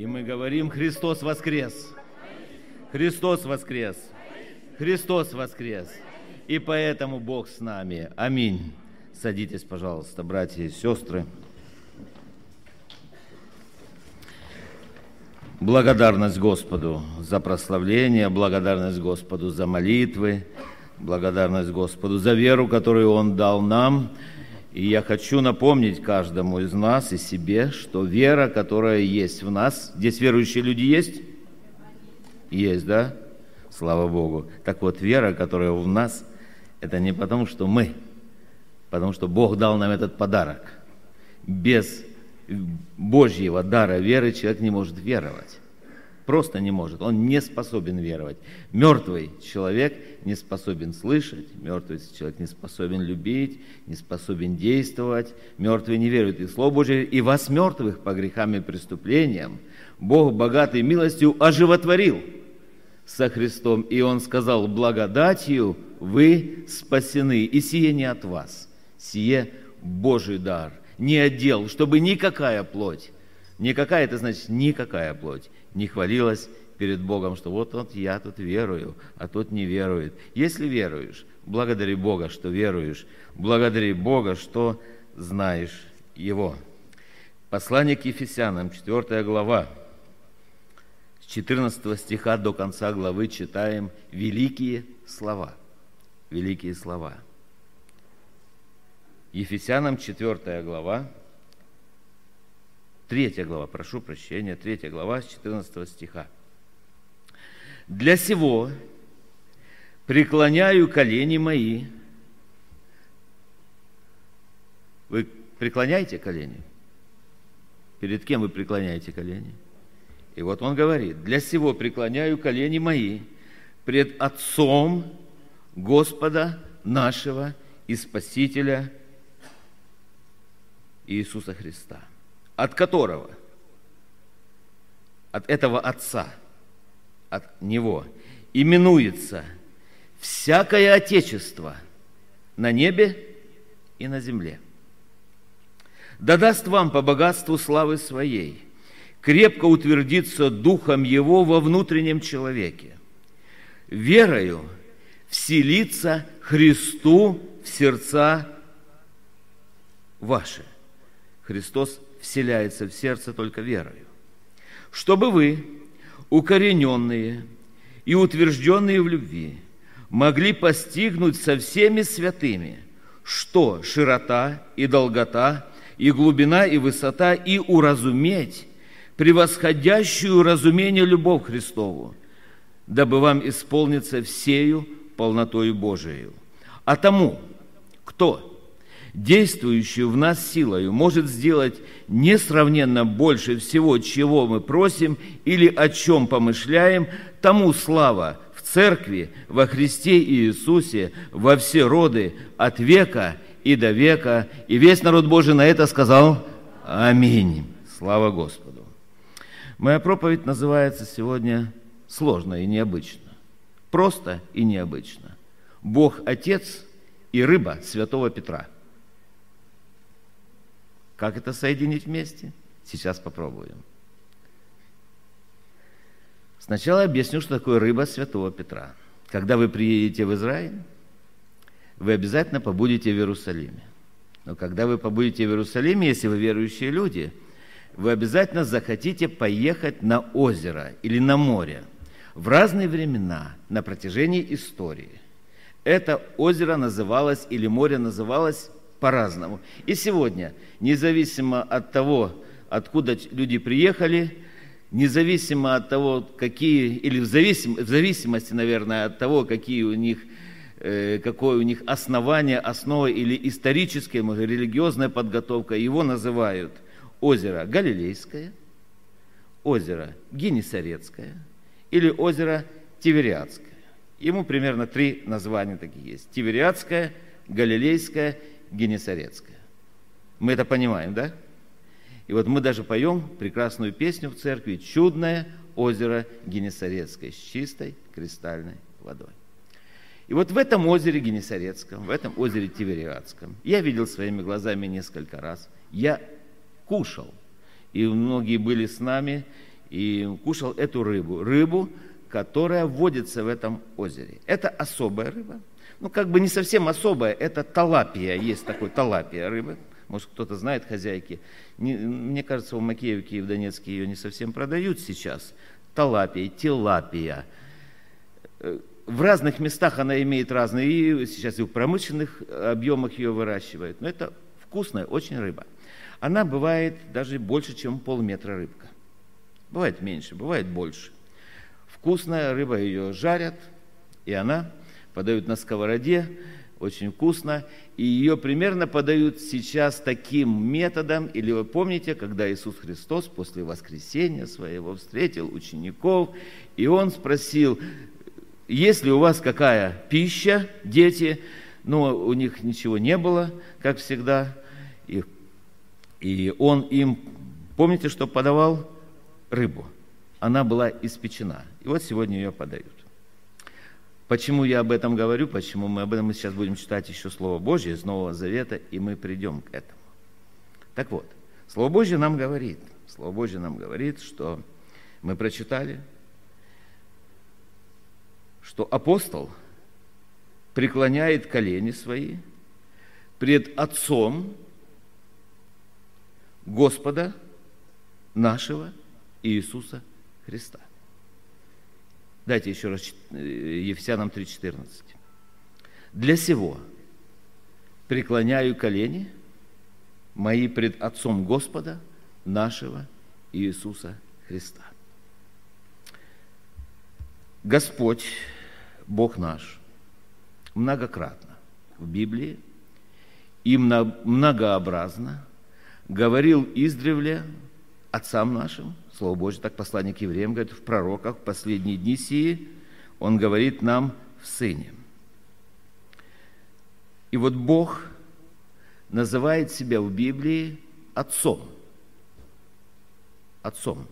И мы говорим, Христос воскрес! Христос воскрес! Христос воскрес! И поэтому Бог с нами. Аминь. Садитесь, пожалуйста, братья и сестры. Благодарность Господу за прославление, благодарность Господу за молитвы, благодарность Господу за веру, которую Он дал нам. И я хочу напомнить каждому из нас и себе, что вера, которая есть в нас, здесь верующие люди есть? Есть, да? Слава Богу. Так вот, вера, которая в нас, это не потому, что мы, потому что Бог дал нам этот подарок. Без Божьего дара веры человек не может веровать. Просто не может. Он не способен веровать. Мертвый человек не способен слышать, мертвый человек не способен любить, не способен действовать. Мертвый не верует в Слово Божие. И вас, мертвых, по грехам и преступлениям, Бог, богатый милостью, оживотворил со Христом. И Он сказал, благодатью вы спасены. И сие не от вас, сие Божий дар. Не отдел, чтобы никакая плоть, никакая, это значит никакая плоть, не хвалилась перед Богом, что вот, вот я тут верую, а тот не верует. Если веруешь, благодари Бога, что веруешь, благодари Бога, что знаешь Его. Послание к Ефесянам, 4 глава, с 14 стиха до конца главы читаем великие слова. Великие слова. Ефесянам 4 глава, Третья глава, прошу прощения, третья глава с 14 стиха. «Для сего преклоняю колени мои». Вы преклоняете колени? Перед кем вы преклоняете колени? И вот он говорит, «Для сего преклоняю колени мои пред Отцом Господа нашего и Спасителя Иисуса Христа» от которого? От этого Отца, от Него, именуется всякое Отечество на небе и на земле. Да даст вам по богатству славы Своей крепко утвердиться Духом Его во внутреннем человеке, верою вселиться Христу в сердца ваши. Христос вселяется в сердце только верою. Чтобы вы, укорененные и утвержденные в любви, могли постигнуть со всеми святыми, что широта и долгота, и глубина, и высота, и уразуметь превосходящую разумение любовь Христову, дабы вам исполниться всею полнотою Божией. А тому, кто – действующую в нас силою, может сделать несравненно больше всего, чего мы просим или о чем помышляем, тому слава в Церкви, во Христе Иисусе, во все роды, от века и до века. И весь народ Божий на это сказал Аминь. Слава Господу. Моя проповедь называется сегодня сложно и необычно. Просто и необычно. Бог Отец и рыба Святого Петра – как это соединить вместе? Сейчас попробуем. Сначала объясню, что такое рыба Святого Петра. Когда вы приедете в Израиль, вы обязательно побудете в Иерусалиме. Но когда вы побудете в Иерусалиме, если вы верующие люди, вы обязательно захотите поехать на озеро или на море в разные времена на протяжении истории. Это озеро называлось или море называлось по-разному. И сегодня, независимо от того, откуда люди приехали, независимо от того, какие, или в, зависим, в зависимости, наверное, от того, какие у них, э, какое у них основание, основа или историческая, религиозная подготовка, его называют озеро Галилейское, озеро Генесарецкое или озеро Тивериадское. Ему примерно три названия такие есть. Тивериадское, Галилейское Генесарецкая. Мы это понимаем, да? И вот мы даже поем прекрасную песню в церкви «Чудное озеро Генесарецкое» с чистой кристальной водой. И вот в этом озере Генесарецком, в этом озере Тивериадском, я видел своими глазами несколько раз, я кушал, и многие были с нами, и кушал эту рыбу. Рыбу, которая водится в этом озере. Это особая рыба. Ну, как бы не совсем особая, это талапия. Есть такой талапия рыба. Может, кто-то знает хозяйки. Не, мне кажется, в Макеевке и в Донецке ее не совсем продают сейчас. Талапия, тилапия. Э, в разных местах она имеет разные, и сейчас и в промышленных объемах ее выращивают. Но это вкусная очень рыба. Она бывает даже больше, чем полметра рыбка. Бывает меньше, бывает больше. Вкусная рыба, ее жарят, и она подают на сковороде, очень вкусно. И ее примерно подают сейчас таким методом. Или вы помните, когда Иисус Христос после воскресения своего встретил учеников, и Он спросил, есть ли у вас какая пища, дети? Но у них ничего не было, как всегда. И, и Он им, помните, что подавал? Рыбу. Она была испечена. И вот сегодня ее подают. Почему я об этом говорю? Почему мы об этом мы сейчас будем читать еще Слово Божье из Нового Завета, и мы придем к этому. Так вот, Слово Божье нам говорит, Слово Божье нам говорит, что мы прочитали, что апостол преклоняет колени свои пред Отцом Господа нашего Иисуса Христа. Дайте еще раз э, Ефесянам 3.14. Для сего преклоняю колени мои пред Отцом Господа нашего Иисуса Христа. Господь, Бог наш, многократно в Библии и многообразно говорил издревле отцам нашим – Слово Божье, так посланник евреям говорит, в пророках, в последние дни сии, он говорит нам в Сыне. И вот Бог называет себя в Библии Отцом. Отцом.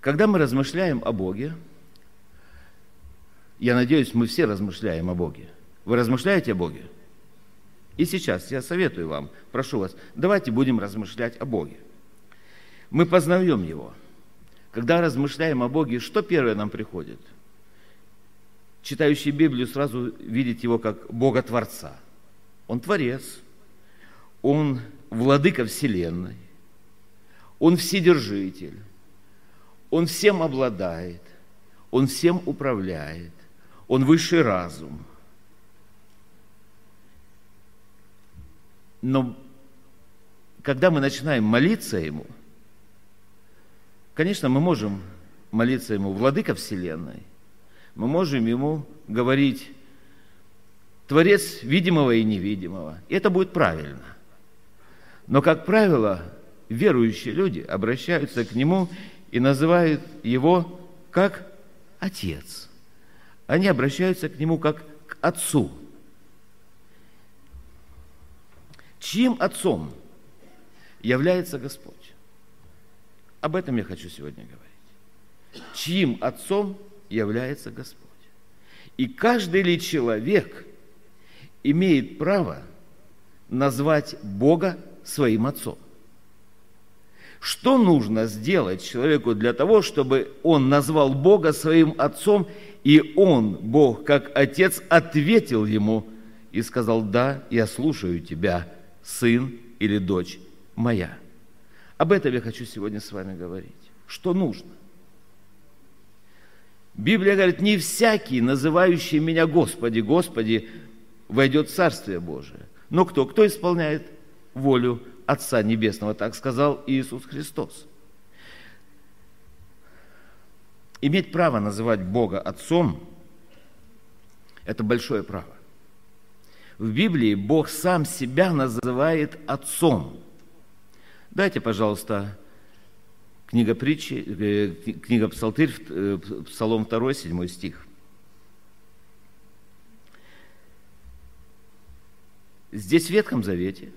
Когда мы размышляем о Боге, я надеюсь, мы все размышляем о Боге. Вы размышляете о Боге? И сейчас я советую вам, прошу вас, давайте будем размышлять о Боге мы познаем Его. Когда размышляем о Боге, что первое нам приходит? Читающий Библию сразу видит Его как Бога Творца. Он Творец, Он Владыка Вселенной, Он Вседержитель, Он всем обладает, Он всем управляет, Он Высший разум. Но когда мы начинаем молиться Ему – Конечно, мы можем молиться Ему, Владыка Вселенной. Мы можем Ему говорить, Творец видимого и невидимого. И это будет правильно. Но, как правило, верующие люди обращаются к Нему и называют Его как Отец. Они обращаются к Нему как к Отцу. Чьим Отцом является Господь? Об этом я хочу сегодня говорить. Чьим отцом является Господь? И каждый ли человек имеет право назвать Бога своим отцом? Что нужно сделать человеку для того, чтобы он назвал Бога своим отцом, и он, Бог, как отец, ответил ему и сказал, да, я слушаю тебя, сын или дочь моя. Об этом я хочу сегодня с вами говорить. Что нужно? Библия говорит, не всякий, называющий меня Господи, Господи, войдет в Царствие Божие. Но кто? Кто исполняет волю Отца Небесного, так сказал Иисус Христос. Иметь право называть Бога Отцом – это большое право. В Библии Бог сам себя называет Отцом – Дайте, пожалуйста, книга притчи, э, книга Псалтырь, э, Псалом 2, 7 стих. Здесь в Ветхом Завете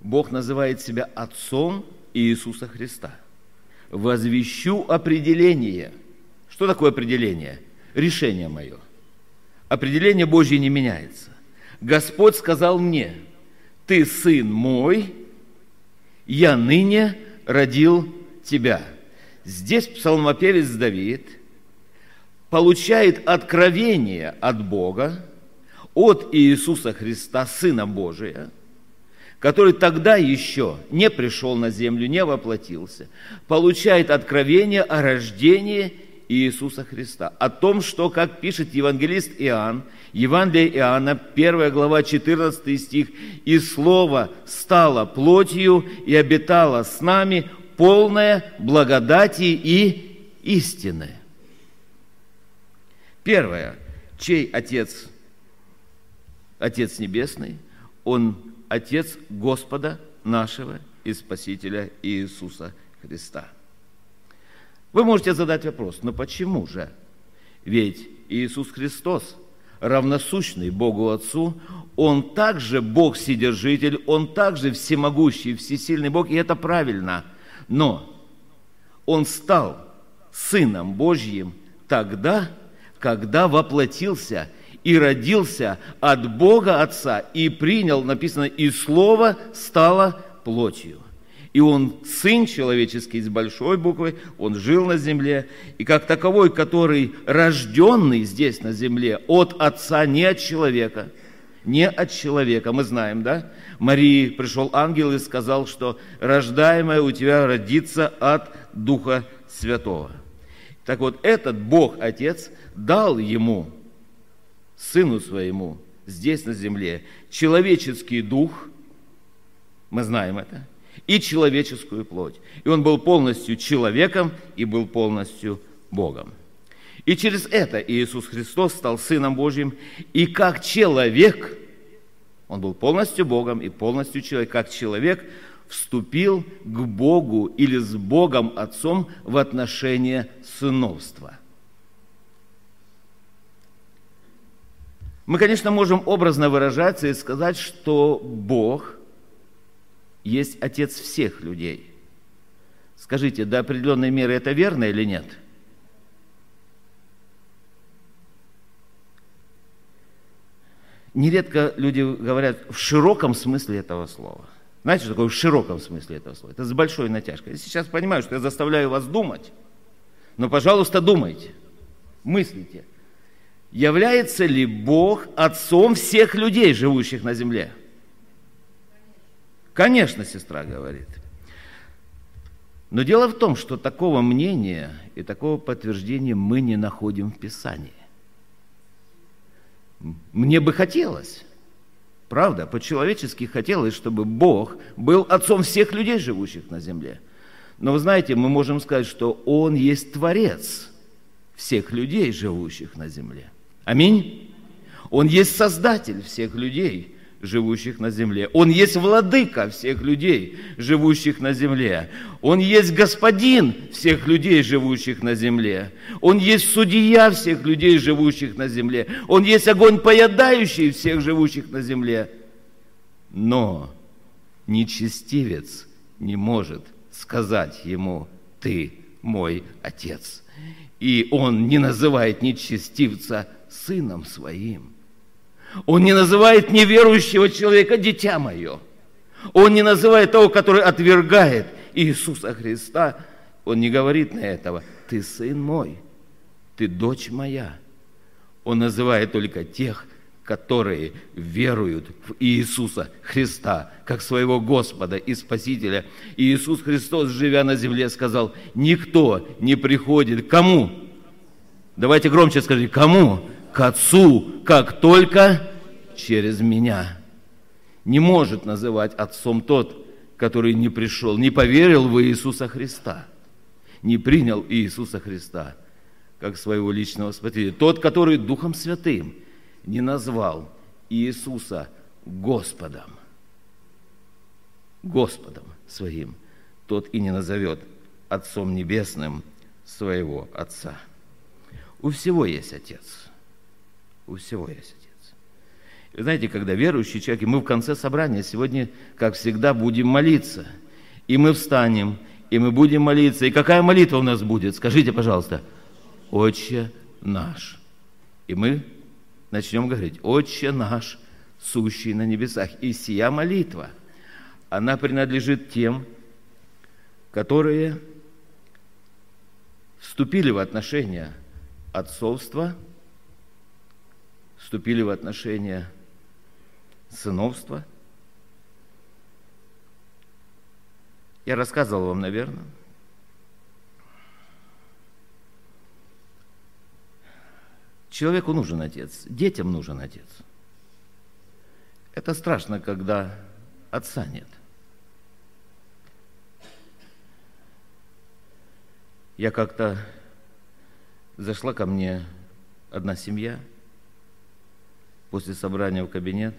Бог называет себя Отцом Иисуса Христа. Возвещу определение. Что такое определение? Решение мое. Определение Божье не меняется. Господь сказал мне – ты сын мой, я ныне родил тебя». Здесь псалмопевец Давид получает откровение от Бога, от Иисуса Христа, Сына Божия, который тогда еще не пришел на землю, не воплотился, получает откровение о рождении Иисуса Христа, о том, что, как пишет евангелист Иоанн, Евангелие Иоанна, 1 глава, 14 стих, «И Слово стало плотью и обитало с нами, полное благодати и истины». Первое. Чей Отец? Отец Небесный. Он Отец Господа нашего и Спасителя Иисуса Христа. Вы можете задать вопрос, но почему же? Ведь Иисус Христос, равносущный Богу Отцу, Он также Бог-Вседержитель, Он также всемогущий, всесильный Бог, и это правильно. Но Он стал Сыном Божьим тогда, когда воплотился и родился от Бога Отца и принял, написано, и Слово стало плотью. И он сын человеческий с большой буквы, он жил на земле, и как таковой, который рожденный здесь на земле от Отца, не от человека, не от человека, мы знаем, да? Марии пришел ангел и сказал, что рождаемая у тебя родится от Духа Святого. Так вот, этот Бог Отец дал ему, сыну своему, здесь на земле, человеческий дух, мы знаем это, и человеческую плоть. И он был полностью человеком и был полностью Богом. И через это Иисус Христос стал Сыном Божьим, и как человек, он был полностью Богом и полностью человек, как человек вступил к Богу или с Богом Отцом в отношение сыновства. Мы, конечно, можем образно выражаться и сказать, что Бог – есть Отец всех людей. Скажите, до определенной меры это верно или нет? Нередко люди говорят в широком смысле этого слова. Знаете, что такое в широком смысле этого слова? Это с большой натяжкой. Я сейчас понимаю, что я заставляю вас думать, но, пожалуйста, думайте, мыслите. Является ли Бог отцом всех людей, живущих на земле? Конечно, сестра говорит. Но дело в том, что такого мнения и такого подтверждения мы не находим в Писании. Мне бы хотелось, правда, по-человечески хотелось, чтобы Бог был отцом всех людей, живущих на земле. Но вы знаете, мы можем сказать, что Он есть Творец всех людей, живущих на земле. Аминь. Он есть Создатель всех людей, живущих на земле. Он есть владыка всех людей, живущих на земле. Он есть господин всех людей, живущих на земле. Он есть судья всех людей, живущих на земле. Он есть огонь поедающий всех живущих на земле. Но нечестивец не может сказать ему, ты мой отец. И он не называет нечестивца сыном своим – он не называет неверующего человека «дитя мое». Он не называет того, который отвергает Иисуса Христа. Он не говорит на этого «ты сын мой, ты дочь моя». Он называет только тех, которые веруют в Иисуса Христа, как своего Господа и Спасителя. И Иисус Христос, живя на земле, сказал, никто не приходит. Кому? Давайте громче скажите, кому? К Отцу, как только через меня. Не может называть Отцом тот, который не пришел, не поверил в Иисуса Христа, не принял Иисуса Христа как своего личного Спасителя. Тот, который Духом Святым не назвал Иисуса Господом, Господом своим, тот и не назовет Отцом Небесным своего Отца. У всего есть Отец – у всего есть Отец. И знаете, когда верующий человек, и мы в конце собрания сегодня, как всегда, будем молиться. И мы встанем, и мы будем молиться. И какая молитва у нас будет? Скажите, пожалуйста. Отче наш. И мы начнем говорить, Отче наш, сущий на небесах. И сия молитва, она принадлежит тем, которые вступили в отношения отцовства, вступили в отношения сыновства. Я рассказывал вам, наверное, Человеку нужен отец, детям нужен отец. Это страшно, когда отца нет. Я как-то зашла ко мне одна семья после собрания в кабинет,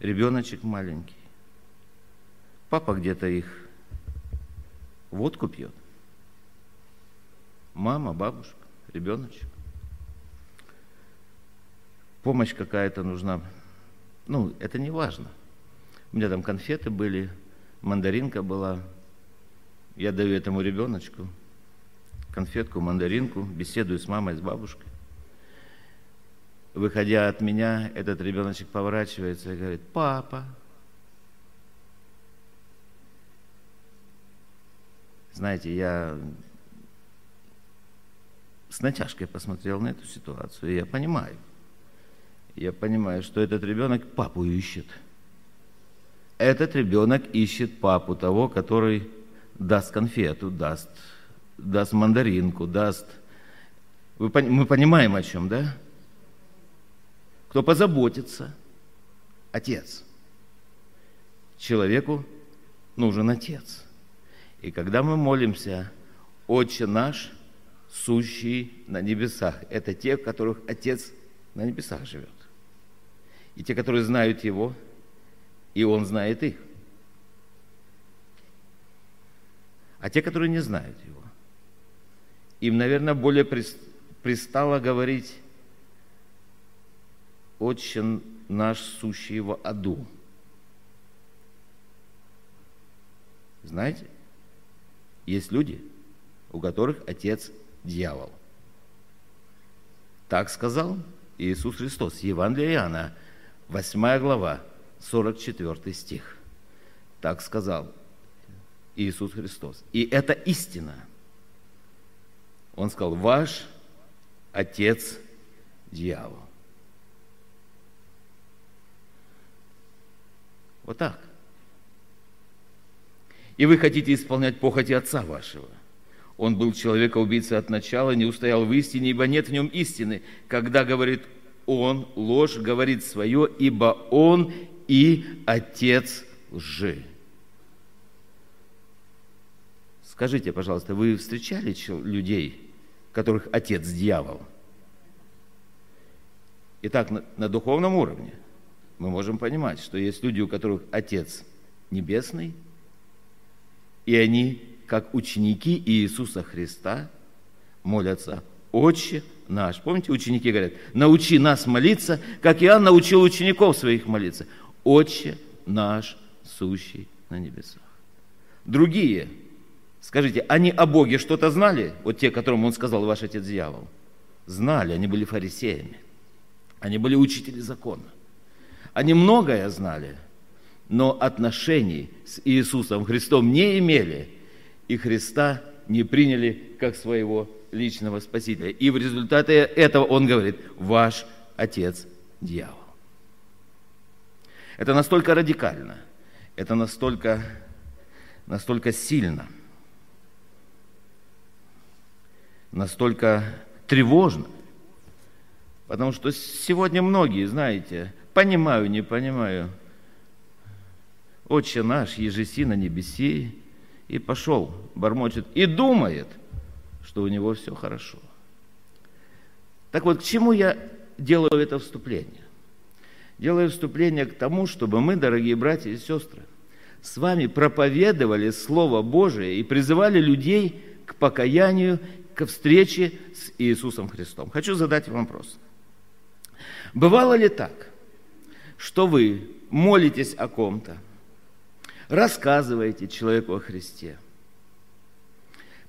ребеночек маленький. Папа где-то их водку пьет. Мама, бабушка, ребеночек. Помощь какая-то нужна. Ну, это не важно. У меня там конфеты были, мандаринка была – я даю этому ребеночку конфетку, мандаринку, беседую с мамой, с бабушкой. Выходя от меня, этот ребеночек поворачивается и говорит, папа. Знаете, я с натяжкой посмотрел на эту ситуацию, и я понимаю. Я понимаю, что этот ребенок папу ищет. Этот ребенок ищет папу, того, который даст конфету, даст, даст мандаринку, даст... Вы, мы понимаем о чем, да? Кто позаботится? Отец. Человеку нужен отец. И когда мы молимся, Отче наш, сущий на небесах, это те, в которых Отец на небесах живет. И те, которые знают Его, и Он знает их. А те, которые не знают его, им, наверное, более пристало говорить «Отче наш, сущий в аду». Знаете, есть люди, у которых отец – дьявол. Так сказал Иисус Христос. Евангелие Иоанна, 8 глава, 44 стих. Так сказал Иисус Христос. И это истина. Он сказал, ваш отец дьявол. Вот так. И вы хотите исполнять похоти отца вашего. Он был человека-убийца от начала, не устоял в истине, ибо нет в нем истины. Когда говорит он, ложь говорит свое, ибо он и отец лжи. Скажите, пожалуйста, вы встречали людей, которых отец дьявол? Итак, на, на духовном уровне мы можем понимать, что есть люди, у которых отец небесный, и они, как ученики Иисуса Христа, молятся «Отче наш». Помните, ученики говорят, научи нас молиться, как Иоанн научил учеников своих молиться. «Отче наш, сущий на небесах». Другие – Скажите, они о Боге что-то знали? Вот те, которым он сказал, ваш отец дьявол. Знали, они были фарисеями. Они были учители закона. Они многое знали, но отношений с Иисусом Христом не имели. И Христа не приняли как своего личного Спасителя. И в результате этого он говорит, ваш отец дьявол. Это настолько радикально, это настолько, настолько сильно – настолько тревожно. Потому что сегодня многие, знаете, понимаю, не понимаю, Отче наш, ежеси на небеси, и пошел, бормочет, и думает, что у него все хорошо. Так вот, к чему я делаю это вступление? Делаю вступление к тому, чтобы мы, дорогие братья и сестры, с вами проповедовали Слово Божие и призывали людей к покаянию к встрече с Иисусом Христом. Хочу задать вам вопрос. Бывало ли так, что вы молитесь о ком-то, рассказываете человеку о Христе,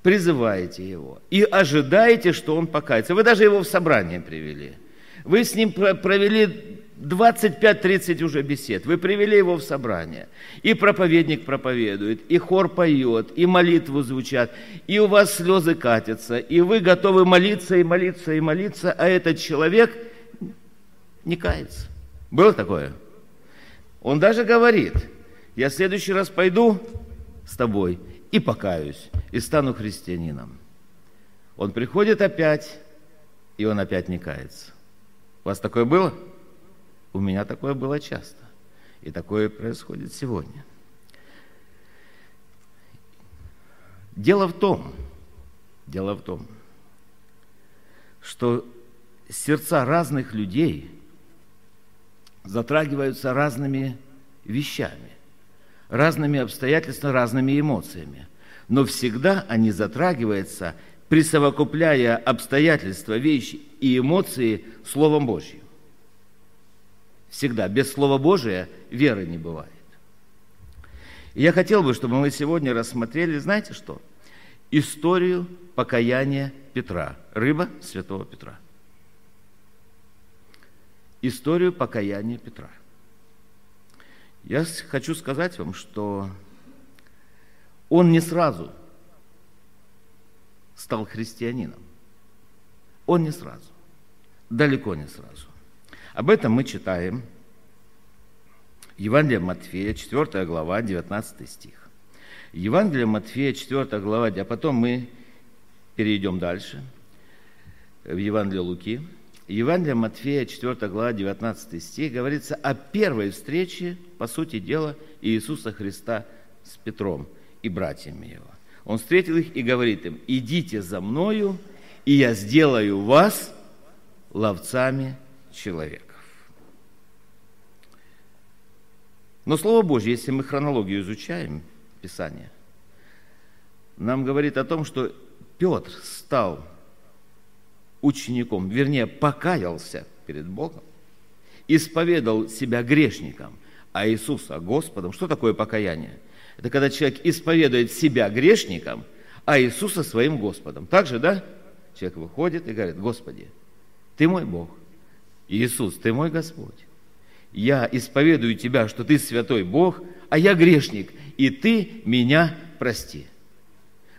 призываете его и ожидаете, что он покается. Вы даже его в собрание привели. Вы с ним провели 25-30 уже бесед. Вы привели его в собрание. И проповедник проповедует, и хор поет, и молитву звучат, и у вас слезы катятся, и вы готовы молиться, и молиться, и молиться, а этот человек не кается. Было такое? Он даже говорит, я в следующий раз пойду с тобой и покаюсь, и стану христианином. Он приходит опять, и он опять не кается. У вас такое было? У меня такое было часто. И такое происходит сегодня. Дело в том, дело в том, что сердца разных людей затрагиваются разными вещами, разными обстоятельствами, разными эмоциями. Но всегда они затрагиваются, присовокупляя обстоятельства, вещи и эмоции Словом Божьим. Всегда. Без Слова Божия веры не бывает. И я хотел бы, чтобы мы сегодня рассмотрели, знаете что? Историю покаяния Петра, рыба святого Петра. Историю покаяния Петра. Я хочу сказать вам, что он не сразу стал христианином. Он не сразу. Далеко не сразу. Об этом мы читаем Евангелие Матфея, 4 глава, 19 стих. Евангелие Матфея, 4 глава, а потом мы перейдем дальше, в Евангелие Луки. Евангелие Матфея, 4 глава, 19 стих, говорится о первой встрече, по сути дела, Иисуса Христа с Петром и братьями его. Он встретил их и говорит им, идите за мною, и я сделаю вас ловцами человеков. Но Слово Божье, если мы хронологию изучаем, Писание, нам говорит о том, что Петр стал учеником, вернее, покаялся перед Богом, исповедал себя грешником, а Иисуса Господом. Что такое покаяние? Это когда человек исповедует себя грешником, а Иисуса своим Господом. Так же, да? Человек выходит и говорит, Господи, Ты мой Бог – Иисус, Ты мой Господь. Я исповедую Тебя, что Ты святой Бог, а я грешник, и Ты меня прости.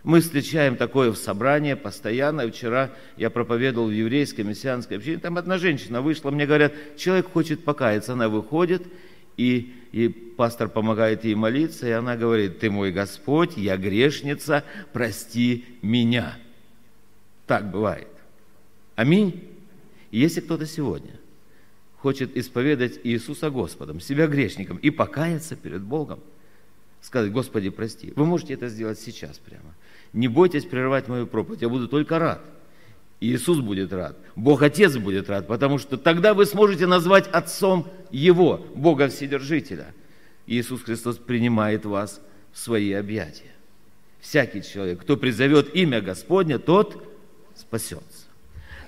Мы встречаем такое в собрании постоянно. Вчера я проповедовал в еврейской мессианской общине. Там одна женщина вышла, мне говорят, человек хочет покаяться. Она выходит, и, и пастор помогает ей молиться, и она говорит, ты мой Господь, я грешница, прости меня. Так бывает. Аминь. Если кто-то сегодня хочет исповедать Иисуса Господом, себя грешником и покаяться перед Богом, сказать, Господи, прости, вы можете это сделать сейчас прямо. Не бойтесь прерывать мою проповедь, я буду только рад. Иисус будет рад, Бог Отец будет рад, потому что тогда вы сможете назвать Отцом Его, Бога Вседержителя. Иисус Христос принимает вас в свои объятия. Всякий человек, кто призовет имя Господня, тот спасется.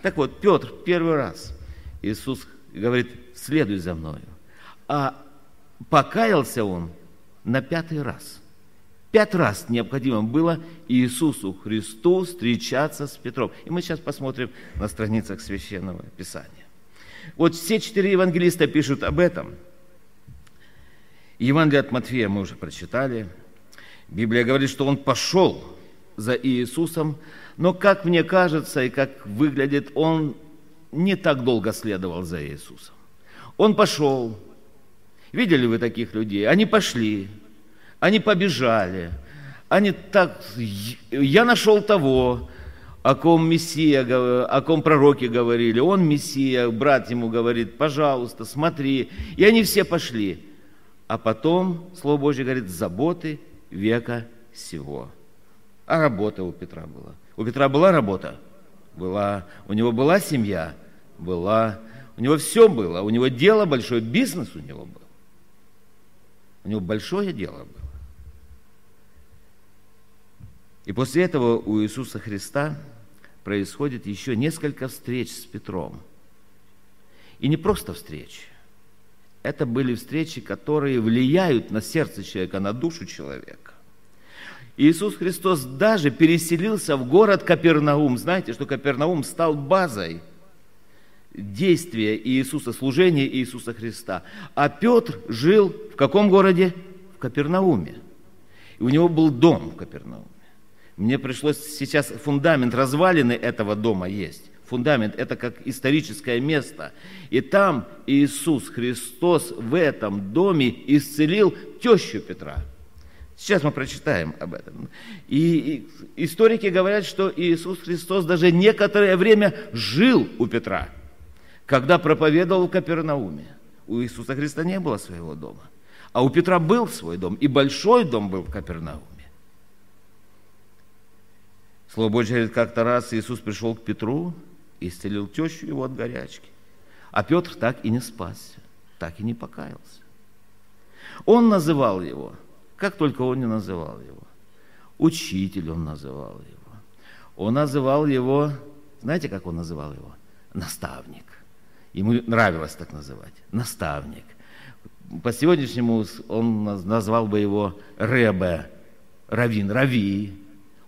Так вот, Петр первый раз, Иисус говорит, следуй за мною. А покаялся он на пятый раз. Пять раз необходимо было Иисусу Христу встречаться с Петром. И мы сейчас посмотрим на страницах Священного Писания. Вот все четыре евангелиста пишут об этом. Евангелие от Матфея мы уже прочитали. Библия говорит, что он пошел за Иисусом, но, как мне кажется и как выглядит, он не так долго следовал за Иисусом. Он пошел. Видели вы таких людей? Они пошли, они побежали, они так... Я нашел того, о ком Мессия, о ком пророки говорили. Он Мессия, брат ему говорит, пожалуйста, смотри. И они все пошли. А потом, Слово Божье говорит, заботы века сего. А работа у Петра была. У Петра была работа? Была. У него была семья? Была. У него все было. У него дело большое, бизнес у него был. У него большое дело было. И после этого у Иисуса Христа происходит еще несколько встреч с Петром. И не просто встречи. Это были встречи, которые влияют на сердце человека, на душу человека. Иисус Христос даже переселился в город Капернаум. Знаете, что Капернаум стал базой действия Иисуса, служения Иисуса Христа. А Петр жил в каком городе? В Капернауме. И у него был дом в Капернауме. Мне пришлось сейчас фундамент развалины этого дома есть. Фундамент – это как историческое место. И там Иисус Христос в этом доме исцелил тещу Петра. Сейчас мы прочитаем об этом. И историки говорят, что Иисус Христос даже некоторое время жил у Петра, когда проповедовал в Капернауме. У Иисуса Христа не было своего дома. А у Петра был свой дом, и большой дом был в Капернауме. Слово Божье говорит, как-то раз Иисус пришел к Петру и исцелил тещу его от горячки. А Петр так и не спасся, так и не покаялся. Он называл его, как только он не называл его. Учитель он называл его. Он называл его, знаете, как он называл его? Наставник. Ему нравилось так называть. Наставник. По сегодняшнему он назвал бы его Ребе, Равин, Рави.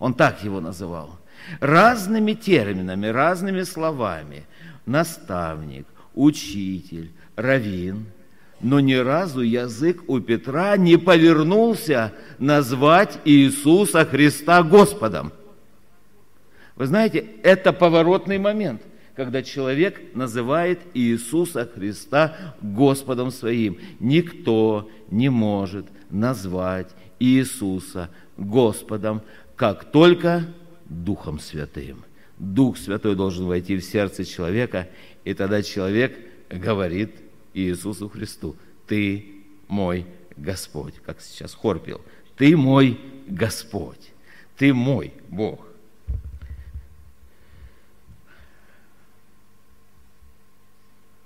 Он так его называл. Разными терминами, разными словами. Наставник, учитель, равин. Но ни разу язык у Петра не повернулся назвать Иисуса Христа Господом. Вы знаете, это поворотный момент, когда человек называет Иисуса Христа Господом своим. Никто не может назвать Иисуса Господом, как только Духом Святым. Дух Святой должен войти в сердце человека, и тогда человек говорит Иисусу Христу, «Ты мой Господь», как сейчас хор «Ты мой Господь, Ты мой Бог».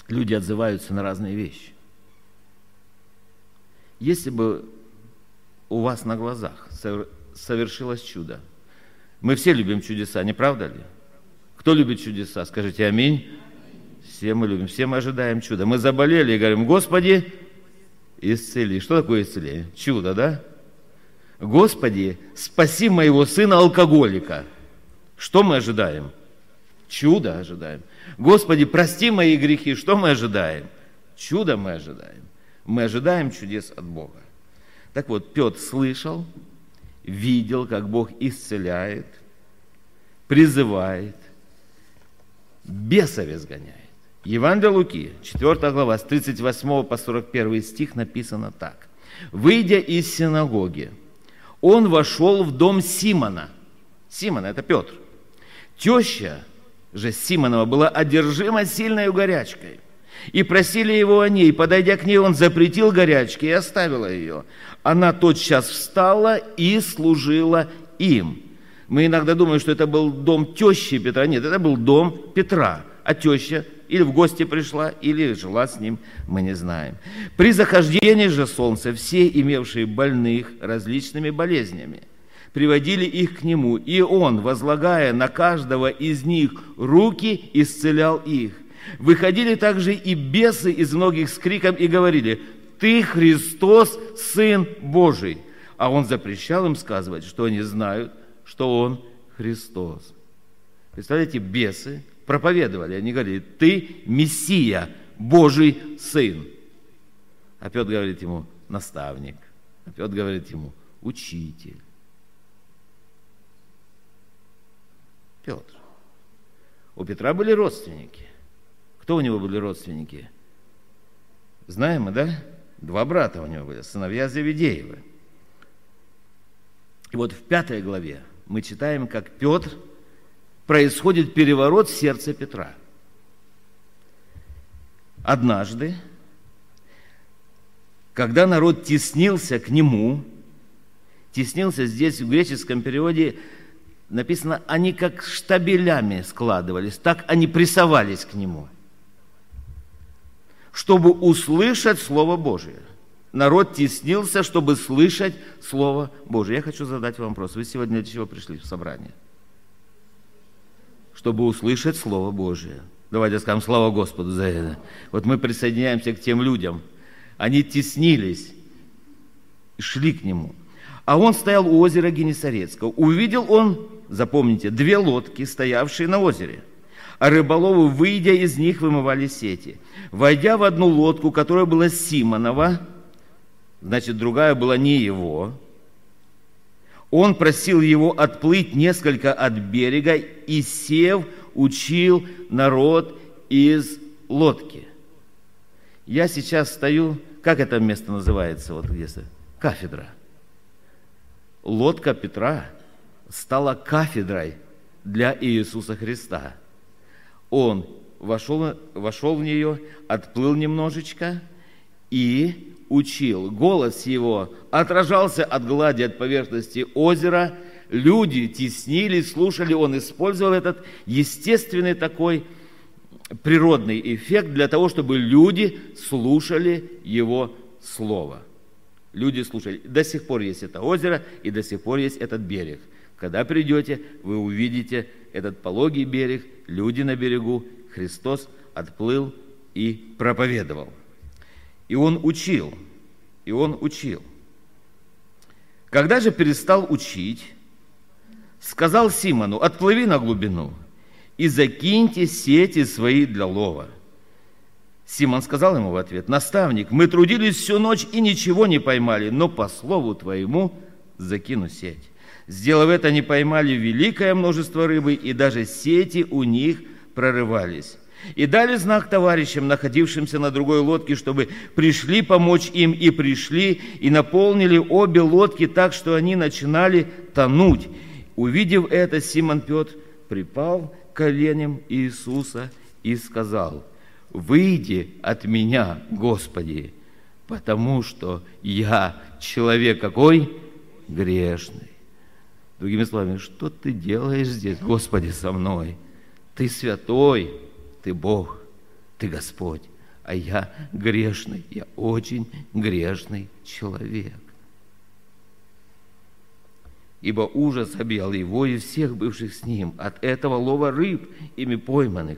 Люди отзываются на разные вещи. Если бы у вас на глазах совершилось чудо – мы все любим чудеса, не правда ли? Кто любит чудеса? Скажите аминь. Все мы любим, все мы ожидаем чуда. Мы заболели и говорим, Господи, исцели. Что такое исцеление? Чудо, да? Господи, спаси моего сына алкоголика. Что мы ожидаем? Чудо ожидаем. Господи, прости мои грехи. Что мы ожидаем? Чудо мы ожидаем. Мы ожидаем чудес от Бога. Так вот, Петр слышал, видел, как Бог исцеляет, призывает, бесов изгоняет. Евангелие Луки, 4 глава, с 38 по 41 стих написано так. «Выйдя из синагоги, он вошел в дом Симона». Симона – это Петр. Теща же Симонова была одержима сильной горячкой. И просили его о ней. Подойдя к ней, он запретил горячки и оставила ее она тотчас встала и служила им. Мы иногда думаем, что это был дом тещи Петра. Нет, это был дом Петра. А теща или в гости пришла, или жила с ним, мы не знаем. При захождении же солнца все, имевшие больных различными болезнями, приводили их к нему, и он, возлагая на каждого из них руки, исцелял их. Выходили также и бесы из многих с криком и говорили, ты Христос, Сын Божий. А он запрещал им сказывать, что они знают, что он Христос. Представляете, бесы проповедовали, они говорили, ты Мессия, Божий Сын. А Петр говорит ему, наставник. А Петр говорит ему, учитель. Петр. У Петра были родственники. Кто у него были родственники? Знаем мы, да? Два брата у него были, сыновья Завидеевы. И вот в пятой главе мы читаем, как Петр происходит переворот в сердце Петра. Однажды, когда народ теснился к нему, теснился здесь в греческом переводе написано, они как штабелями складывались, так они прессовались к нему – чтобы услышать Слово Божие. Народ теснился, чтобы слышать Слово Божие. Я хочу задать вам вопрос. Вы сегодня для чего пришли в собрание? Чтобы услышать Слово Божие. Давайте скажем слава Господу за это. Вот мы присоединяемся к тем людям. Они теснились шли к Нему. А он стоял у озера Генесарецкого. Увидел он, запомните, две лодки, стоявшие на озере. А рыболовы, выйдя из них, вымывали сети. Войдя в одну лодку, которая была Симонова, значит, другая была не его, он просил его отплыть несколько от берега и, сев, учил народ из лодки. Я сейчас стою, как это место называется, вот где -то? кафедра. Лодка Петра стала кафедрой для Иисуса Христа. Он вошел, вошел в нее, отплыл немножечко и учил. Голос его отражался от глади, от поверхности озера. Люди теснились, слушали. Он использовал этот естественный такой природный эффект для того, чтобы люди слушали его слово. Люди слушали. До сих пор есть это озеро, и до сих пор есть этот берег. Когда придете, вы увидите этот пологий берег, люди на берегу, Христос отплыл и проповедовал. И он учил, и он учил. Когда же перестал учить, сказал Симону, отплыви на глубину и закиньте сети свои для лова. Симон сказал ему в ответ, наставник, мы трудились всю ночь и ничего не поймали, но по слову твоему закину сеть. Сделав это, они поймали великое множество рыбы, и даже сети у них прорывались. И дали знак товарищам, находившимся на другой лодке, чтобы пришли помочь им, и пришли, и наполнили обе лодки так, что они начинали тонуть. Увидев это, Симон Петр припал к Иисуса и сказал, «Выйди от меня, Господи, потому что я человек какой? Грешный». Другими словами, что ты делаешь здесь, Господи, со мной? Ты святой, ты Бог, ты Господь, а я грешный, я очень грешный человек. Ибо ужас объял его и всех бывших с ним от этого лова рыб, ими пойманных,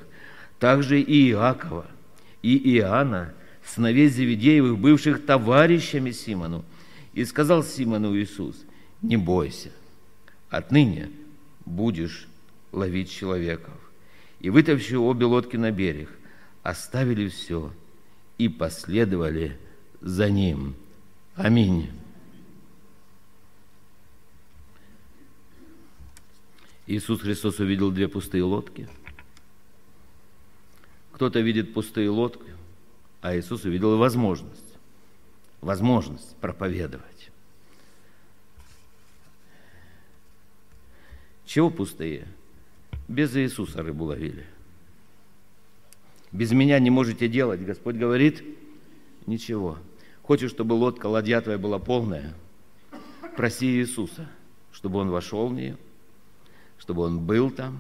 также и Иакова, и Иоанна, сыновей Зеведеевых, бывших товарищами Симону. И сказал Симону Иисус, не бойся, отныне будешь ловить человеков и, вытащив обе лодки на берег, оставили все и последовали за ним. Аминь. Иисус Христос увидел две пустые лодки. Кто-то видит пустые лодки, а Иисус увидел возможность, возможность проповедовать. Чего пустые? Без Иисуса рыбу ловили. Без меня не можете делать. Господь говорит, ничего. Хочешь, чтобы лодка, ладья твоя была полная? Проси Иисуса, чтобы Он вошел в нее, чтобы Он был там.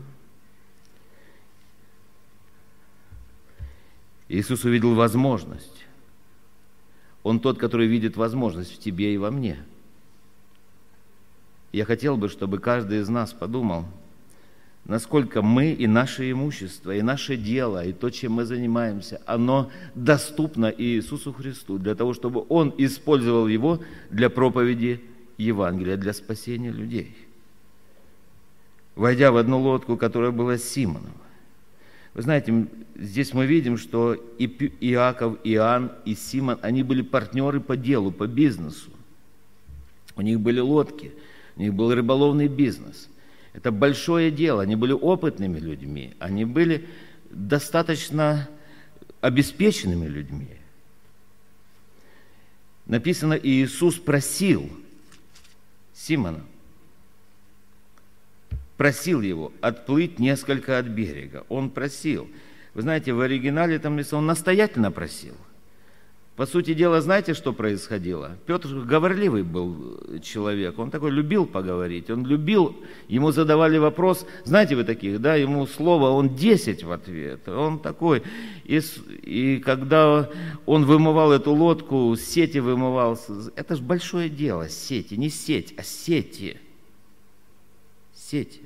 Иисус увидел возможность. Он тот, который видит возможность в тебе и во мне. Я хотел бы, чтобы каждый из нас подумал – насколько мы и наше имущество, и наше дело, и то, чем мы занимаемся, оно доступно Иисусу Христу для того, чтобы Он использовал его для проповеди Евангелия, для спасения людей. Войдя в одну лодку, которая была Симонова, вы знаете, здесь мы видим, что и Иаков, Иоанн и Симон, они были партнеры по делу, по бизнесу. У них были лодки, у них был рыболовный бизнес – это большое дело. Они были опытными людьми, они были достаточно обеспеченными людьми. Написано, Иисус просил Симона, просил его отплыть несколько от берега. Он просил. Вы знаете, в оригинале там написано, он настоятельно просил – по сути дела, знаете, что происходило? Петр говорливый был человек, он такой любил поговорить, он любил, ему задавали вопрос, знаете вы таких, да, ему слово, он 10 в ответ, он такой, и, и когда он вымывал эту лодку, сети вымывал, это же большое дело, сети, не сеть, а сети, сети.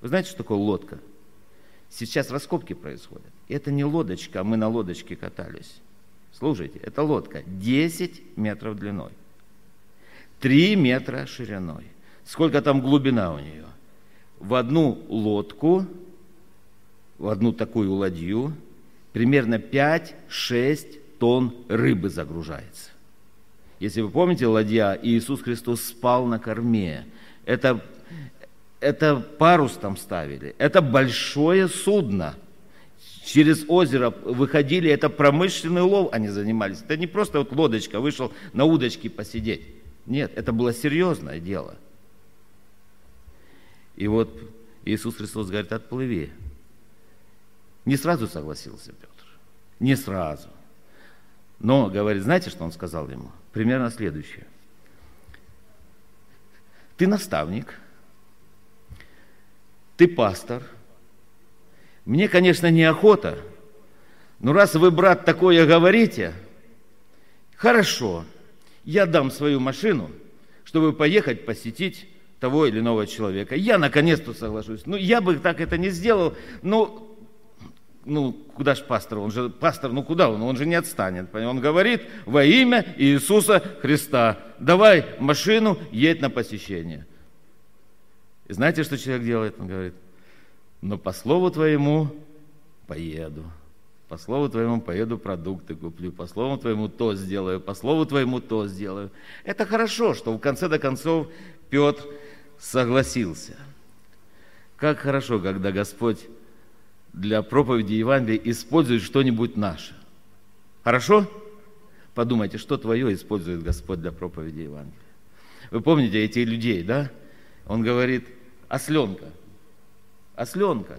Вы знаете, что такое лодка? Сейчас раскопки происходят. Это не лодочка, а мы на лодочке катались. Слушайте, это лодка 10 метров длиной, 3 метра – Сколько там глубина у нее? В одну лодку в одну такую ладью примерно 5-6 тонн рыбы загружается. Если вы помните, ладья, Иисус Христос спал на корме. Это, это парус там ставили. Это большое судно. Через озеро выходили, это промышленный лов они занимались. Это не просто вот лодочка, вышел на удочке посидеть. Нет, это было серьезное дело. И вот Иисус Христос говорит, отплыви. Не сразу согласился Петр. Не сразу. Но, говорит, знаете, что он сказал ему? Примерно следующее. Ты наставник, ты пастор. Мне, конечно, неохота, но раз вы, брат, такое говорите, хорошо, я дам свою машину, чтобы поехать посетить того или иного человека. Я наконец-то соглашусь. Ну, я бы так это не сделал, но ну, куда же пастор? Он же, пастор, ну куда он? Он же не отстанет. Он говорит во имя Иисуса Христа. Давай машину, едь на посещение. И знаете, что человек делает? Он говорит, но по слову твоему поеду. По слову твоему поеду продукты куплю, по слову твоему то сделаю, по слову твоему то сделаю. Это хорошо, что в конце до концов Петр согласился. Как хорошо, когда Господь для проповеди Евангелия использует что-нибудь наше. Хорошо? Подумайте, что твое использует Господь для проповеди Евангелия. Вы помните этих людей, да? Он говорит, осленка. Осленка.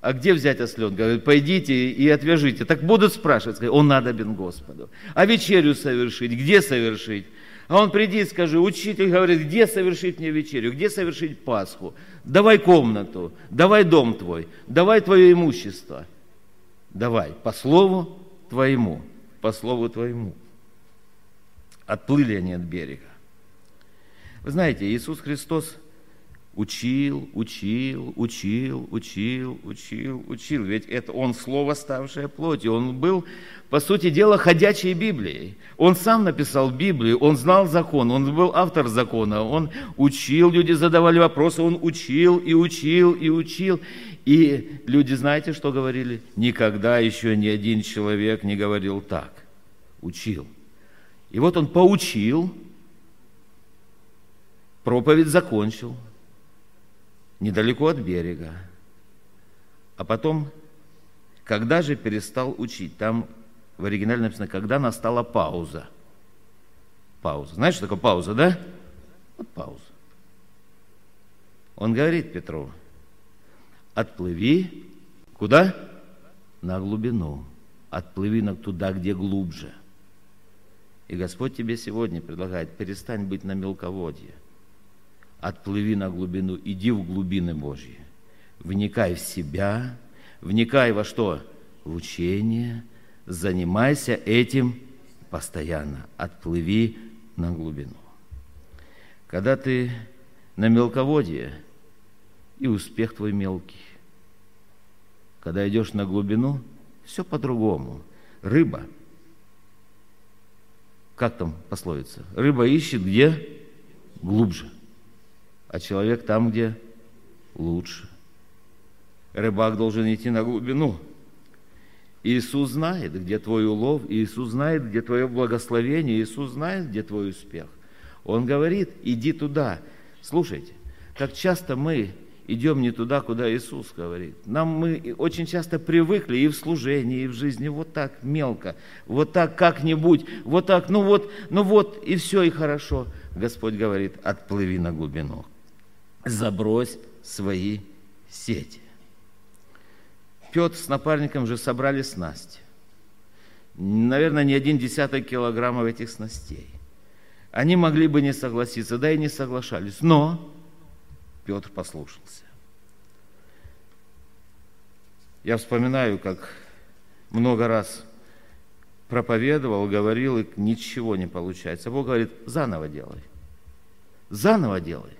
А где взять осленка? Говорит, пойдите и отвяжите. Так будут спрашивать, он надобен Господу. А вечерю совершить? Где совершить? А он приди и скажи, учитель говорит, где совершить мне вечерю, где совершить Пасху? Давай комнату, давай дом твой, давай твое имущество. Давай, по слову твоему, по слову твоему. Отплыли они от берега. Вы знаете, Иисус Христос учил, учил, учил, учил, учил, учил. Ведь это Он Слово, ставшее плотью. Он был, по сути дела, ходячей Библией. Он сам написал Библию, он знал закон, он был автор закона, он учил, люди задавали вопросы, он учил и учил и учил. И люди, знаете, что говорили? Никогда еще ни один человек не говорил так. Учил. И вот он поучил, проповедь закончил – недалеко от берега. А потом, когда же перестал учить? Там в оригинале написано, когда настала пауза. Пауза. Знаешь, что такое пауза, да? Вот пауза. Он говорит Петру, отплыви куда? На глубину. Отплыви на туда, где глубже. И Господь тебе сегодня предлагает, перестань быть на мелководье отплыви на глубину, иди в глубины Божьи. Вникай в себя, вникай во что? В учение, занимайся этим постоянно, отплыви на глубину. Когда ты на мелководье, и успех твой мелкий. Когда идешь на глубину, все по-другому. Рыба, как там пословица? Рыба ищет где? Глубже а человек там, где лучше. Рыбак должен идти на глубину. Иисус знает, где твой улов, Иисус знает, где твое благословение, Иисус знает, где твой успех. Он говорит, иди туда. Слушайте, как часто мы идем не туда, куда Иисус говорит. Нам мы очень часто привыкли и в служении, и в жизни вот так мелко, вот так как-нибудь, вот так, ну вот, ну вот, и все, и хорошо. Господь говорит, отплыви на глубину забрось свои сети. Петр с напарником же собрали снасти. Наверное, не один десяток килограммов этих снастей. Они могли бы не согласиться, да и не соглашались. Но Петр послушался. Я вспоминаю, как много раз проповедовал, говорил, и ничего не получается. Бог говорит, заново делай. Заново делай.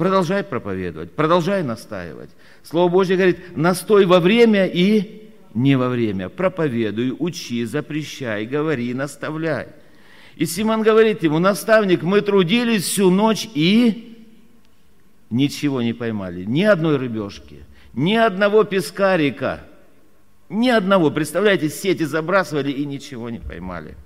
Продолжай проповедовать, продолжай настаивать. Слово Божье говорит, настой во время и не во время. Проповедуй, учи, запрещай, говори, наставляй. И Симон говорит ему, наставник, мы трудились всю ночь и ничего не поймали, ни одной рыбешки, Ни одного пескарика. Ни одного. Представляете, сети забрасывали и ничего не поймали.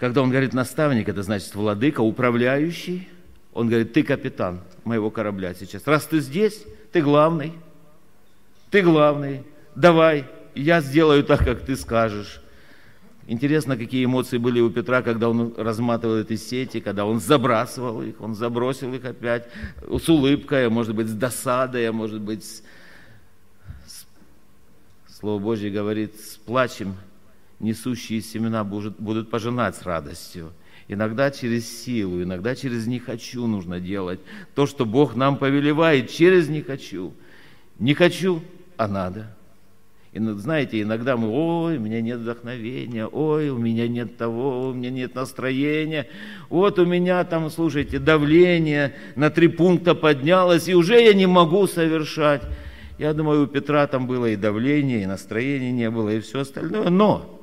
Когда он говорит наставник, это значит владыка, управляющий. Он говорит, ты капитан моего корабля сейчас. Раз ты здесь, ты главный. Ты главный. Давай, я сделаю так, как ты скажешь. Интересно, какие эмоции были у Петра, когда он разматывал эти сети, когда он забрасывал их, он забросил их опять с улыбкой, а может быть, с досадой, а может быть, с... Слово Божье говорит, с плачем несущие семена будут, пожинать с радостью. Иногда через силу, иногда через «не хочу» нужно делать то, что Бог нам повелевает, через «не хочу». Не хочу, а надо – и знаете, иногда мы, ой, у меня нет вдохновения, ой, у меня нет того, у меня нет настроения, вот у меня там, слушайте, давление на три пункта поднялось, и уже я не могу совершать. Я думаю, у Петра там было и давление, и настроения не было, и все остальное. Но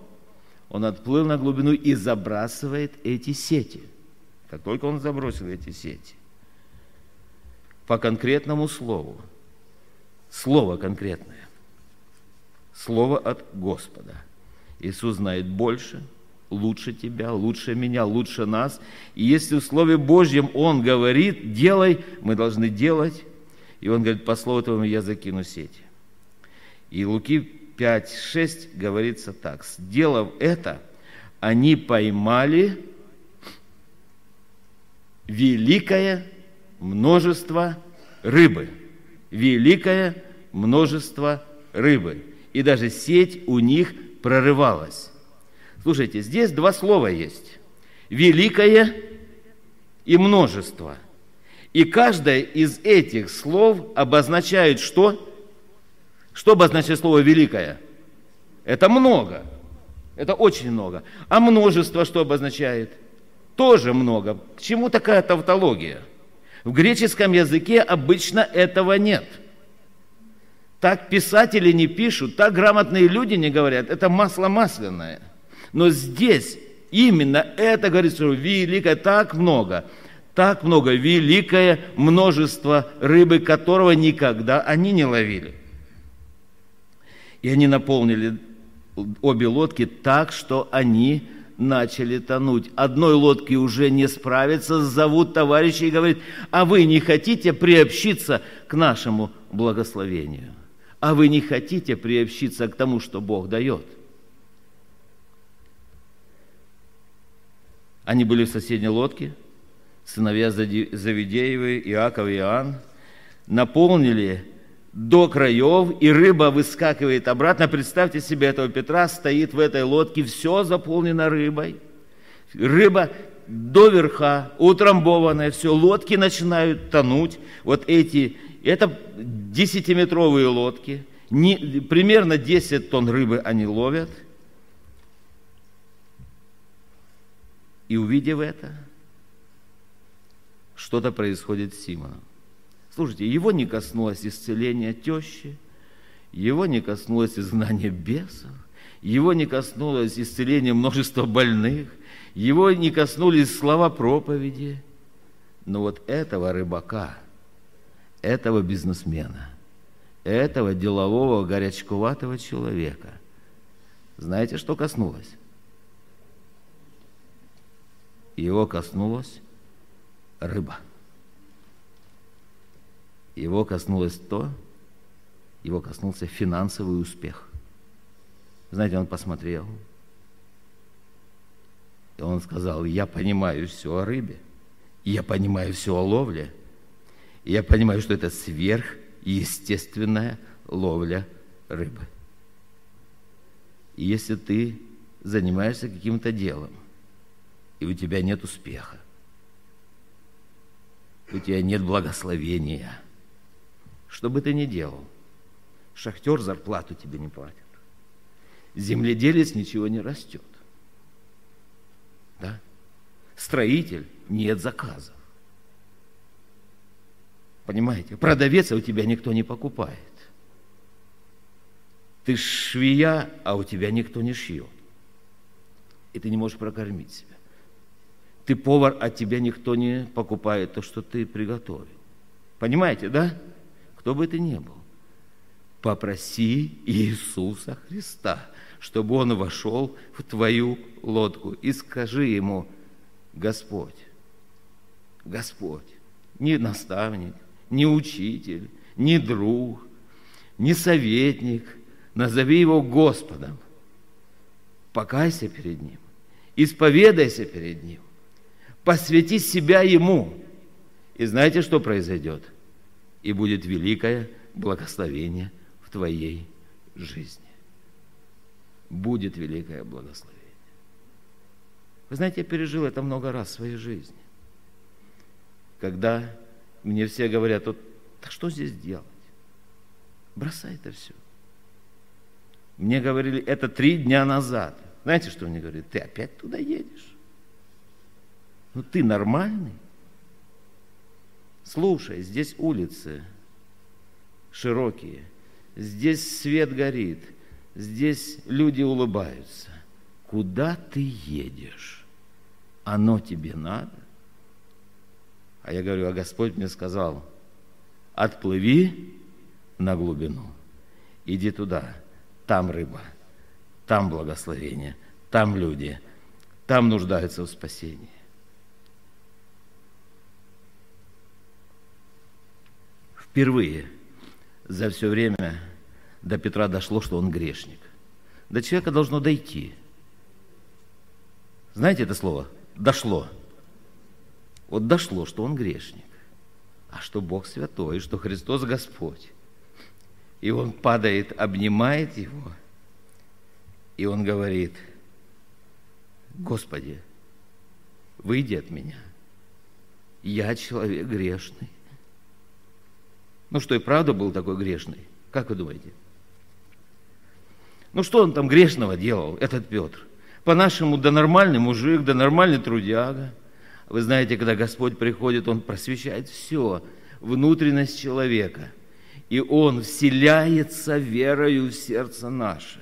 он отплыл на глубину и забрасывает эти сети. Как только он забросил эти сети, по конкретному слову, слово конкретное, Слово от Господа. Иисус знает больше, лучше тебя, лучше меня, лучше нас. И если в Слове Божьем Он говорит, делай, мы должны делать. И Он говорит, по слову твоему я закину сети. И Луки 5, 6 говорится так. Сделав это, они поймали великое множество рыбы. Великое множество рыбы и даже сеть у них прорывалась. Слушайте, здесь два слова есть. Великое и множество. И каждое из этих слов обозначает что? Что обозначает слово великое? Это много. Это очень много. А множество что обозначает? Тоже много. К чему такая тавтология? В греческом языке обычно этого нет – так писатели не пишут, так грамотные люди не говорят. Это масло масляное. Но здесь именно это говорится, что великое, так много, так много, великое множество рыбы, которого никогда они не ловили. И они наполнили обе лодки так, что они начали тонуть. Одной лодки уже не справиться, зовут товарища и говорит, а вы не хотите приобщиться к нашему благословению? а вы не хотите приобщиться к тому, что Бог дает. Они были в соседней лодке, сыновья Завидеевы, Иаков и Иоанн, наполнили до краев, и рыба выскакивает обратно. Представьте себе этого Петра, стоит в этой лодке, все заполнено рыбой. Рыба до верха, утрамбованная, все, лодки начинают тонуть. Вот эти это десятиметровые лодки, не, примерно 10 тонн рыбы они ловят. И увидев это, что-то происходит с Симоном. Слушайте, его не коснулось исцеления тещи, его не коснулось изгнания бесов, его не коснулось исцеления множества больных, его не коснулись слова проповеди. Но вот этого рыбака – этого бизнесмена, этого делового, горячковатого человека. Знаете, что коснулось? Его коснулась рыба. Его коснулось то, его коснулся финансовый успех. Знаете, он посмотрел, и он сказал, я понимаю все о рыбе, я понимаю все о ловле, я понимаю, что это сверхъестественная ловля рыбы. И если ты занимаешься каким-то делом, и у тебя нет успеха, у тебя нет благословения, что бы ты ни делал, шахтер зарплату тебе не платит, земледелец ничего не растет, да? строитель нет заказа. Понимаете? Продавец, а у тебя никто не покупает. Ты швея, а у тебя никто не шьет. И ты не можешь прокормить себя. Ты повар, а тебя никто не покупает то, что ты приготовил. Понимаете, да? Кто бы ты ни был. Попроси Иисуса Христа, чтобы Он вошел в твою лодку и скажи Ему, Господь, Господь, не наставник, не учитель, не друг, не советник, назови его Господом. Покайся перед Ним, исповедайся перед Ним, посвяти себя Ему. И знаете, что произойдет? И будет великое благословение в твоей жизни. Будет великое благословение. Вы знаете, я пережил это много раз в своей жизни. Когда мне все говорят, вот, так что здесь делать? Бросай это все. Мне говорили это три дня назад. Знаете, что мне говорили? Ты опять туда едешь? Ну ты нормальный? Слушай, здесь улицы широкие, здесь свет горит, здесь люди улыбаются. Куда ты едешь? Оно тебе надо? А я говорю, а Господь мне сказал, отплыви на глубину, иди туда, там рыба, там благословение, там люди, там нуждаются в спасении. Впервые за все время до Петра дошло, что он грешник. До человека должно дойти. Знаете это слово? Дошло. Вот дошло, что он грешник, а что Бог святой, что Христос Господь. И он падает, обнимает его, и он говорит, Господи, выйди от меня, я человек грешный. Ну что, и правда был такой грешный? Как вы думаете? Ну что он там грешного делал, этот Петр? По-нашему, да нормальный мужик, да нормальный трудяга. Вы знаете, когда Господь приходит, Он просвещает все, внутренность человека. И Он вселяется верою в сердце наше.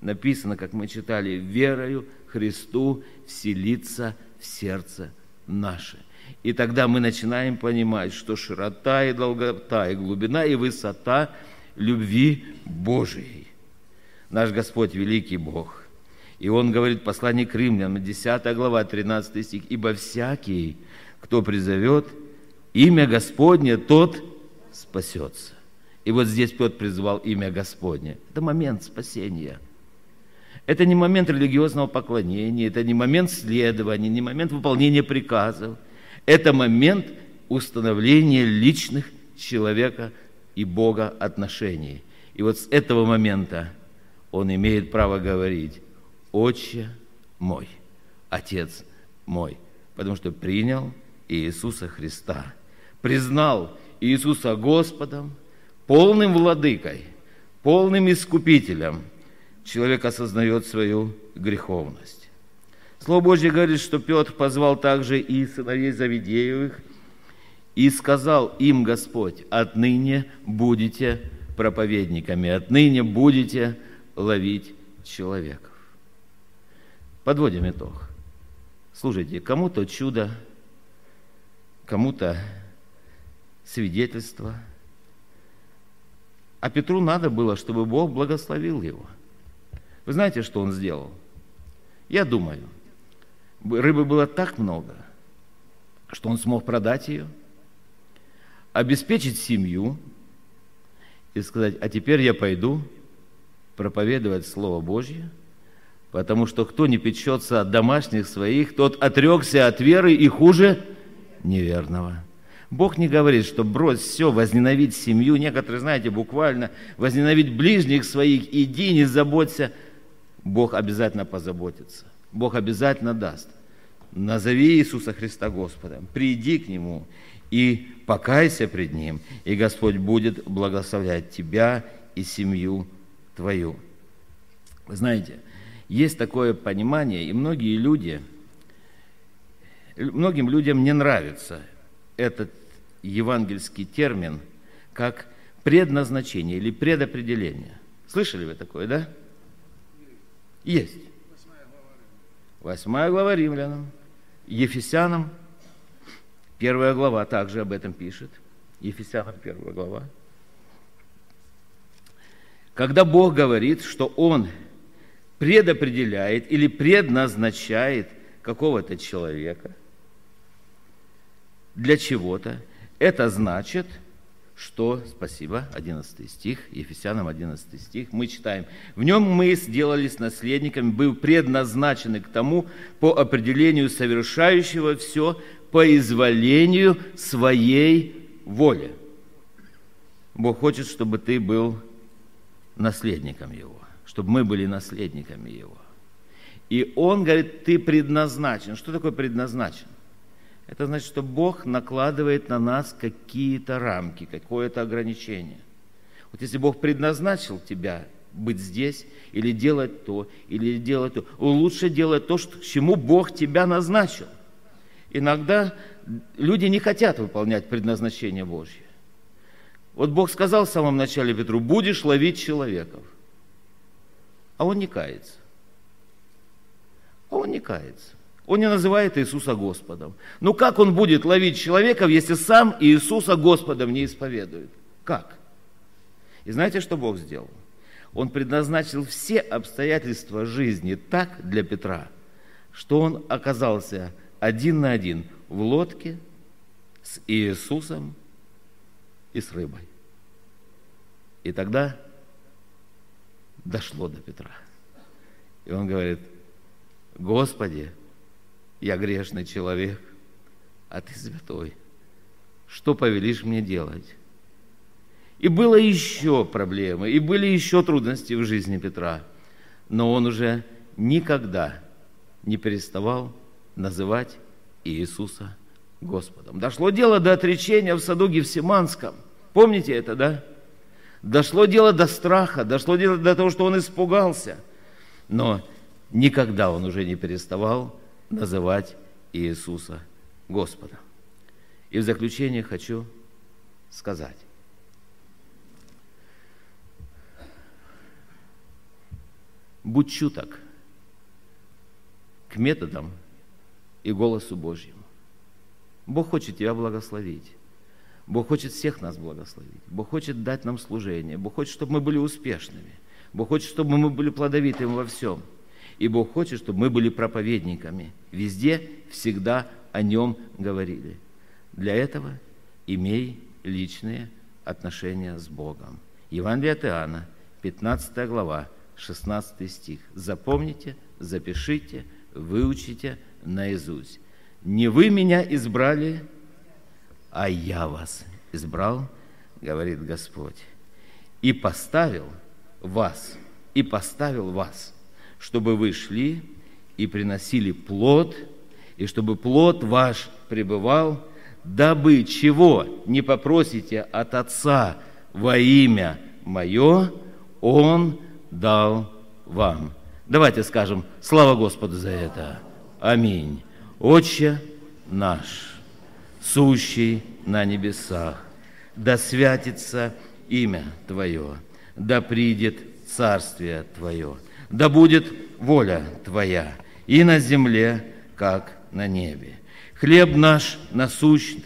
Написано, как мы читали, верою Христу вселиться в сердце наше. И тогда мы начинаем понимать, что широта и долгота, и глубина, и высота любви Божией. Наш Господь великий Бог. И Он говорит, послание к римлянам, 10 глава, 13 стих, «Ибо всякий, кто призовет имя Господне, тот спасется». И вот здесь Петр призвал имя Господне. Это момент спасения – это не момент религиозного поклонения, это не момент следования, не момент выполнения приказов. Это момент установления личных человека и Бога отношений. И вот с этого момента он имеет право говорить, «Отче мой, Отец мой», потому что принял Иисуса Христа, признал Иисуса Господом, полным владыкой, полным искупителем. Человек осознает свою греховность. Слово Божье говорит, что Петр позвал также и сыновей Завидеевых, и сказал им Господь, отныне будете проповедниками, отныне будете ловить человеков. Подводим итог. Слушайте, кому-то чудо, кому-то свидетельство. А Петру надо было, чтобы Бог благословил его. Вы знаете, что он сделал? Я думаю, Рыбы было так много, что он смог продать ее, обеспечить семью и сказать, а теперь я пойду проповедовать Слово Божье, потому что кто не печется от домашних своих, тот отрекся от веры и хуже неверного. Бог не говорит, что брось все, возненавидь семью. Некоторые, знаете, буквально возненавидь ближних своих, иди, не заботься. Бог обязательно позаботится. Бог обязательно даст. Назови Иисуса Христа Господом, приди к Нему и покайся пред Ним, и Господь будет благословлять тебя и семью твою. Вы знаете, есть такое понимание, и многие люди, многим людям не нравится этот евангельский термин как предназначение или предопределение. Слышали вы такое, да? Есть. Восьмая глава Римлянам. Ефесянам, первая глава также об этом пишет. Ефесянам первая глава. Когда Бог говорит, что Он предопределяет или предназначает какого-то человека для чего-то, это значит, что, спасибо, 11 стих, Ефесянам 11 стих, мы читаем, «В нем мы сделались наследниками, был предназначены к тому по определению совершающего все по изволению своей воли». Бог хочет, чтобы ты был наследником Его, чтобы мы были наследниками Его. И Он говорит, ты предназначен. Что такое предназначен? Это значит, что Бог накладывает на нас какие-то рамки, какое-то ограничение. Вот если Бог предназначил тебя быть здесь, или делать то, или делать то, лучше делать то, что, к чему Бог тебя назначил. Иногда люди не хотят выполнять предназначение Божье. Вот Бог сказал в самом начале Петру, будешь ловить человеков. А он не кается. А он не кается. Он не называет Иисуса Господом. Ну как он будет ловить человеков, если сам Иисуса Господом не исповедует? Как? И знаете, что Бог сделал? Он предназначил все обстоятельства жизни так для Петра, что он оказался один на один в лодке с Иисусом и с рыбой. И тогда дошло до Петра. И он говорит, Господи, я грешный человек, а Ты святой. Что повелишь мне делать? И было еще проблемы, и были еще трудности в жизни Петра. Но он уже никогда не переставал называть Иисуса Господом. Дошло дело до отречения в саду Гефсиманском. Помните это, да? Дошло дело до страха, дошло дело до того, что он испугался. Но никогда он уже не переставал называть Иисуса Господом. И в заключение хочу сказать. Будь чуток к методам и голосу Божьему. Бог хочет тебя благословить. Бог хочет всех нас благословить. Бог хочет дать нам служение. Бог хочет, чтобы мы были успешными. Бог хочет, чтобы мы были плодовитыми во всем. И Бог хочет, чтобы мы были проповедниками. Везде, всегда о Нем говорили. Для этого имей личные отношения с Богом. Евангелие от Иоанна, 15 глава, 16 стих. Запомните, запишите, выучите наизусть. Не вы меня избрали, а я вас избрал, говорит Господь, и поставил вас, и поставил вас, чтобы вы шли и приносили плод, и чтобы плод ваш пребывал, дабы чего не попросите от Отца во имя Мое, Он дал вам. Давайте скажем, слава Господу за это. Аминь. Отче наш сущий на небесах. Да святится имя Твое, да придет царствие Твое, да будет воля Твоя и на земле, как на небе. Хлеб наш насущный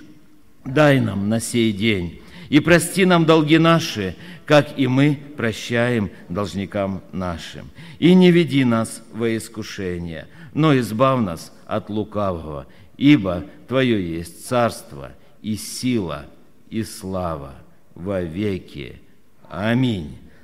дай нам на сей день, и прости нам долги наши, как и мы прощаем должникам нашим. И не веди нас во искушение, но избав нас от лукавого, ибо Твое есть царство и сила и слава во веки. Аминь.